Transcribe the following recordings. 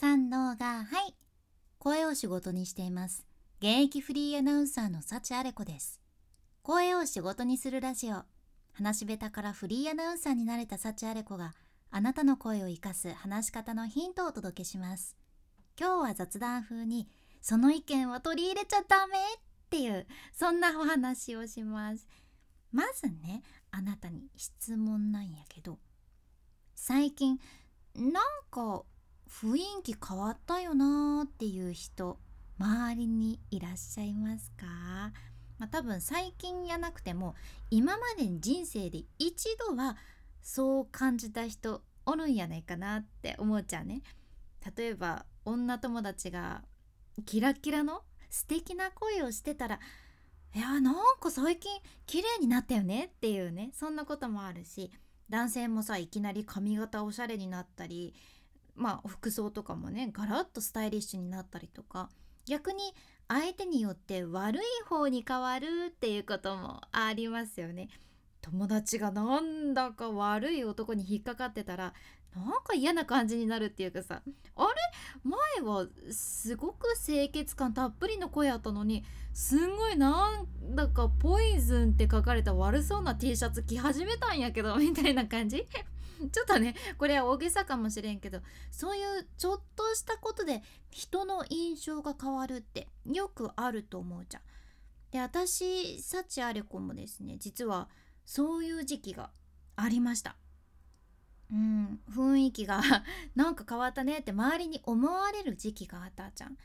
三能がはい。声を仕事にしています。現役フリーアナウンサーの幸あれ子です。声を仕事にするラジオ。話し下手からフリーアナウンサーになれた幸あれ子があなたの声を生かす話し方のヒントをお届けします。今日は雑談風にその意見は取り入れちゃダメっていうそんなお話をします。まずねあなたに質問なんやけど最近なんか雰囲気変わったよなーっていう人周りにいらっしゃいますか？まあ、多分最近やなくても今までに人生で一度はそう感じた人おるんやないかなって思っちゃうね。例えば女友達がキラキラの素敵な声をしてたらいやなんか最近綺麗になったよねっていうねそんなこともあるし男性もさいきなり髪型おしゃれになったりまあ服装とかもねガラッとスタイリッシュになったりとか逆に相手によって悪い方に変わるっていうこともありますよね。友達がなんだか悪い男に引っかかってたらなんか嫌な感じになるっていうかさあれ？前はすごく清潔感たっぷりの声やったのにすんごいなんだかポイズンって書かれた悪そうな T シャツ着始めたんやけどみたいな感じ？ちょっとねこれは大げさかもしれんけどそういうちょっとしたことで人の印象が変わるってよくあると思うじゃん。で私幸あれ子もですね実はそういう時期がありました。うん雰囲気が なんか変わったねって周りに思われる時期があったじゃん。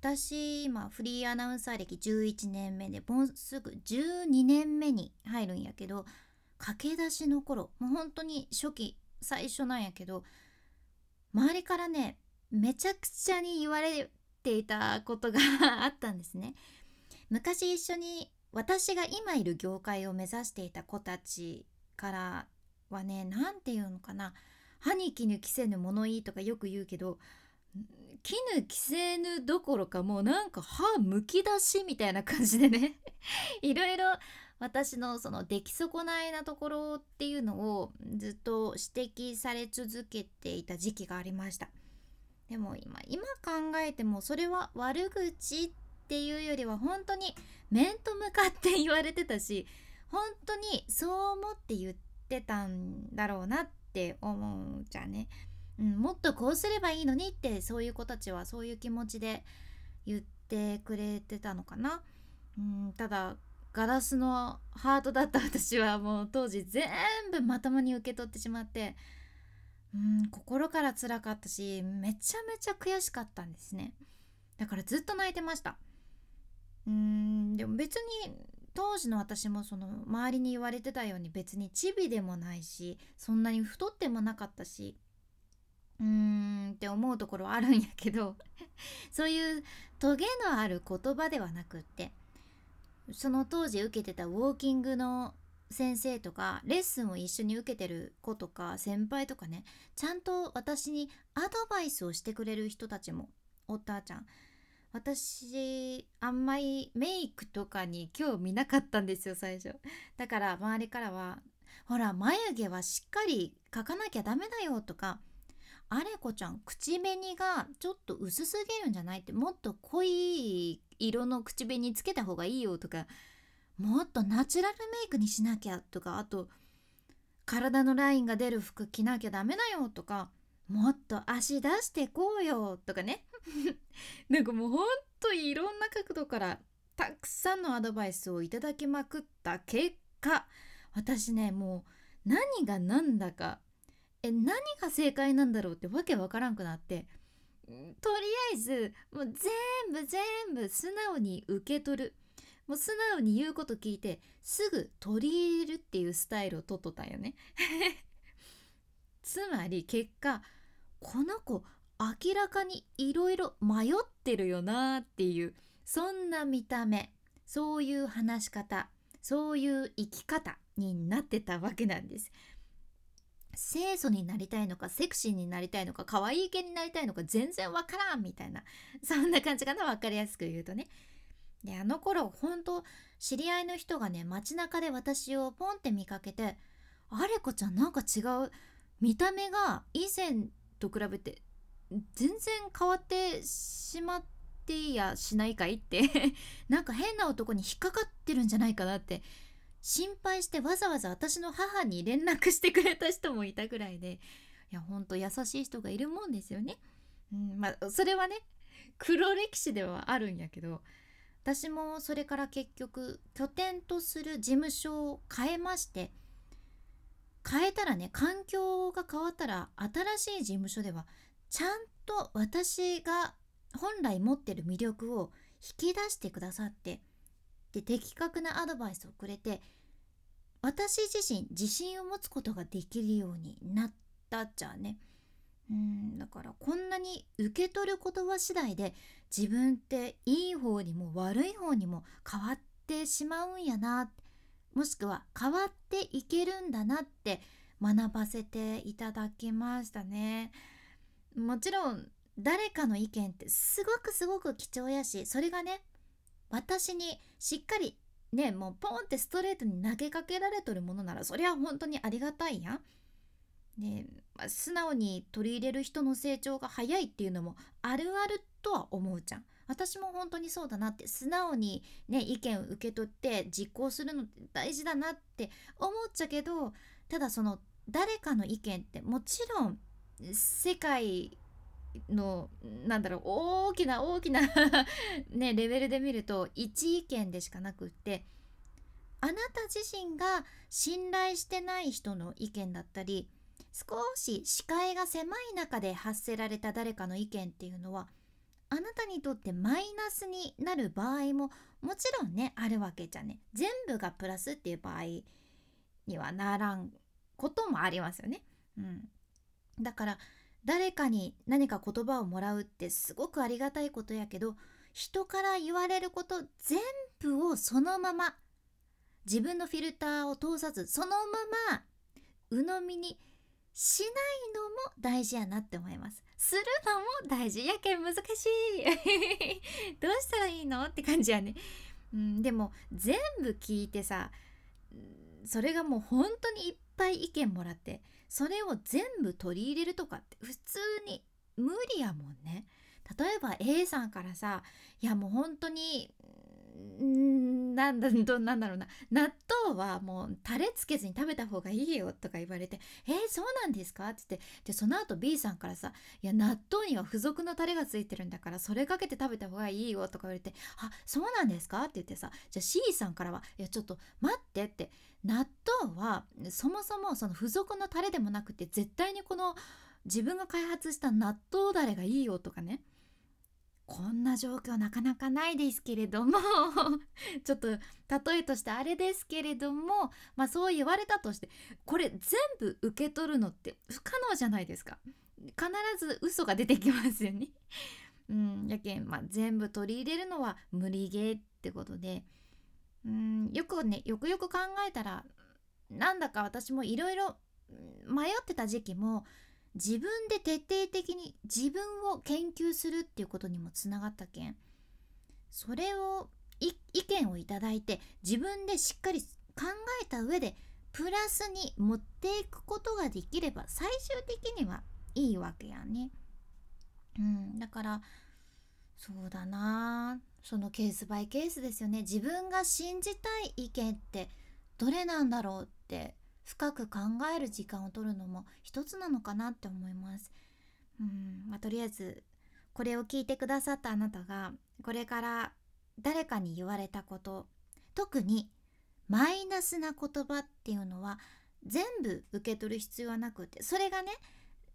私今フリーアナウンサー歴11年目でもうすぐ12年目に入るんやけど駆け出しの頃もう本当に初期最初なんやけど周りからねめちゃくちゃに言われていたことがあったんですね。昔一緒に私が今いる業界を目指していた子たちからはね何て言うのかな歯に衣着せぬ物言いとかよく言うけど絹着せぬどころかもうなんか歯むき出しみたいな感じでね いろいろ私のその出来損ないなところっていうのをずっと指摘され続けていた時期がありました。でも今今考えてもそれは悪口っていうよりは本当に面と向かって言われてたし本当にそう思って言ってたんだろうなって思うじゃんね、うん、もっとこうすればいいのにってそういう子たちはそういう気持ちで言ってくれてたのかな、うん、ただガラスのハートだった私はもう当時全部まともに受け取ってしまってうん心から辛かったしめちゃめちゃ悔しかったんですね。だからずっと泣いてました。うんでも別に当時の私もその周りに言われてたように別にチビでもないしそんなに太ってもなかったしうーんって思うところはあるんやけど そういうトゲのある言葉ではなくってその当時受けてたウォーキングの先生とかレッスンを一緒に受けてる子とか先輩とかねちゃんと私にアドバイスをしてくれる人たちもおったちゃん。私あんまりメイクとかに興味なかったんですよ最初。だから周りからはほら眉毛はしっかり描かなきゃダメだよとかあれこちゃん口紅がちょっと薄すぎるんじゃないってもっと濃い色の口紅つけた方がいいよとかもっとナチュラルメイクにしなきゃとかあと体のラインが出る服着なきゃダメだよとかもっと足出してこうよとかね。なんかもうほんといろんな角度からたくさんのアドバイスをいただきまくった結果私ねもう何が何だかえ何が正解なんだろう？ってわけわからんくなってとりあえずもう全部全部素直に受け取る。もう素直に言うこと聞いてすぐ取り入れるっていうスタイルをとっとったんよね。つまり結果この子明らかにいろいろ迷ってるよなっていうそんな見た目そういう話し方そういう生き方になってたわけなんです。清楚になりたいのかセクシーになりたいのか可愛い系になりたいのか全然わからんみたいな そんな感じかな分かりやすく言うとね。であの頃ほんと知り合いの人がね街中で私をポンって見かけて「あれこちゃんなんか違う見た目が以前と比べて全然変わってしまっていやしないかいって なんか変な男に引っかかってるんじゃないかなって心配してわざわざ私の母に連絡してくれた人もいたぐらいでいやほんと優しい人がいるもんですよね。うん、まあそれはね黒歴史ではあるんやけど私もそれから結局拠点とする事務所を変えまして変えたらね環境が変わったら新しい事務所ではちゃんと私が本来持ってる魅力を引き出してくださってで的確なアドバイスをくれて私自身自信を持つことができるようになったっちゃねうんだからこんなに受け取る言葉次第で自分っていい方にも悪い方にも変わってしまうんやなもしくは変わっていけるんだなって学ばせていただきましたね。もちろん誰かの意見ってすごくすごく貴重やしそれがね私にしっかりねもうポンってストレートに投げかけられとるものならそれは本当にありがたいやん。ねまあ、素直に取り入れる人の成長が早いっていうのもあるあるとは思うじゃん。私も本当にそうだなって素直にね意見を受け取って実行するのって大事だなって思っちゃけどただその誰かの意見ってもちろん世界のなんだろう大きな大きな ねレベルで見ると一意見でしかなくってあなた自身が信頼してない人の意見だったり少し視界が狭い中で発せられた誰かの意見っていうのはあなたにとってマイナスになる場合ももちろんねあるわけじゃね全部がプラスっていう場合にはならんこともありますよね。うん、だから誰かに何か言葉をもらうってすごくありがたいことやけど人から言われること全部をそのまま自分のフィルターを通さずそのまま鵜呑みにしないのも大事やなって思います。するのも大事。やけん難しい。どうしたらいいのって感じやね、うん、でも全部聞いてさそれがもう本当にいっぱい意見もらってそれを全部取り入れるとかって普通に無理やもんね。例えば A さんからさいやもう本当になんだ どなんだろうな納豆はもうタレつけずに食べた方がいいよとか言われて「えー、そうなんですか?」って言ってでその後 B さんからさ「いや納豆には付属のタレがついてるんだからそれかけて食べた方がいいよ」とか言われて「あそうなんですか?」って言ってさじゃあ C さんからは「いやちょっと待って」って納豆はそもそもその付属のタレでもなくて絶対にこの自分が開発した納豆だれがいいよとかねこんな状況なかなかないですけれども。ちょっと例えとしてあれですけれどもまあそう言われたとしてこれ全部受け取るのって不可能じゃないですか。必ず嘘が出てきますよね。うんやけん、まあ、全部取り入れるのは無理ゲーってことで。うんよくねよくよく考えたらなんだか私もいろいろ迷ってた時期も自分で徹底的に自分を研究するっていうことにもつながったけん。それを意見をいただいて自分でしっかり考えた上でプラスに持っていくことができれば最終的にはいいわけやね。うん、だからそうだな。そのケースバイケースですよね。自分が信じたい意見ってどれなんだろうって深く考える時間を取るのも一つなのかなって思います。うんまあ、とりあえずこれを聞いてくださったあなたがこれから誰かに言われたこと特にマイナスな言葉っていうのは全部受け取る必要はなくてそれがね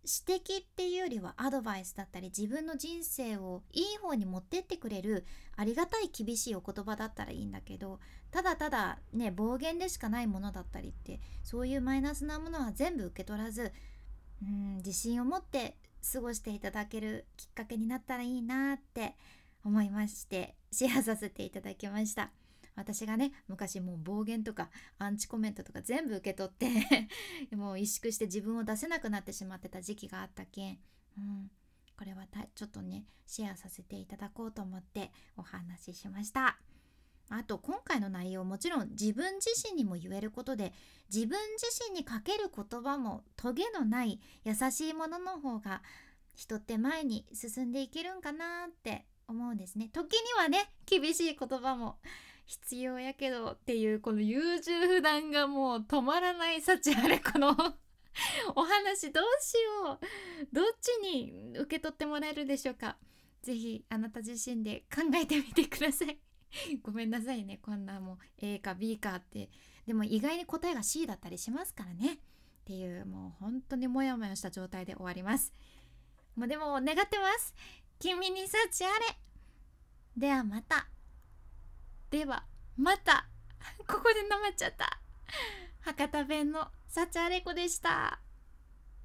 指摘っていうよりはアドバイスだったり自分の人生をいい方に持ってってくれるありがたい厳しいお言葉だったらいいんだけどただただね暴言でしかないものだったりってそういうマイナスなものは全部受け取らずうん自信を持って過ごしていただけるきっかけになったらいいなって思いましてシェアさせていただきました。私がね昔もう暴言とかアンチコメントとか全部受け取って もう萎縮して自分を出せなくなってしまってた時期があったけん、うん、これはちょっとねシェアさせていただこうと思ってお話ししました。あと今回の内容もちろん自分自身にも言えることで自分自身にかける言葉もトゲのない優しいものの方が人って前に進んでいけるんかなって思うんですね。時にはね厳しい言葉も必要やけどっていうこの優柔不断がもう止まらない幸あれこの お話どうしよう。どっちに受け取ってもらえるでしょうか。是非あなた自身で考えてみてください。ごめんなさいね。こんなもう A か B かって。でも意外に答えが C だったりしますからね。っていうもう本当にモヤモヤした状態で終わります。もうでも願ってます。君に幸あれ。ではまた。ではまた ここでなまっちゃった博多弁の幸あれ子でした。